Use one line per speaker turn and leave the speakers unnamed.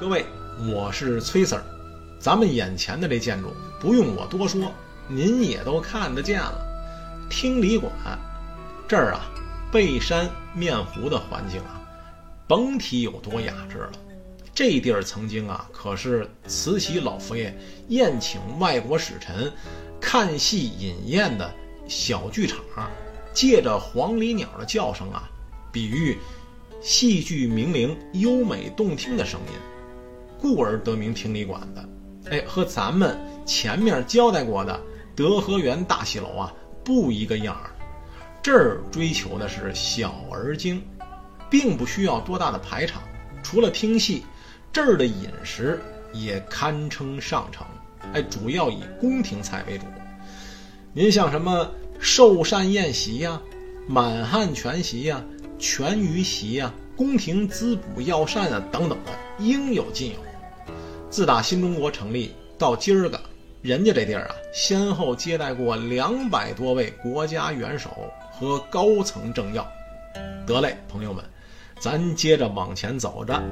各位，我是崔 Sir，咱们眼前的这建筑不用我多说，您也都看得见了。听礼馆这儿啊，背山面湖的环境啊，甭提有多雅致了。这地儿曾经啊，可是慈禧老佛爷宴请外国使臣、看戏饮宴的小剧场，借着黄鹂鸟的叫声啊，比喻戏剧名伶优美动听的声音。故而得名听礼馆的，哎，和咱们前面交代过的德和园大戏楼啊不一个样儿。这儿追求的是小而精，并不需要多大的排场。除了听戏，这儿的饮食也堪称上乘。哎，主要以宫廷菜为主。您像什么寿膳宴席呀、满汉全席呀、全鱼席呀、宫廷滋补药膳啊等等的，应有尽有。自打新中国成立到今儿个，人家这地儿啊，先后接待过两百多位国家元首和高层政要。得嘞，朋友们，咱接着往前走着。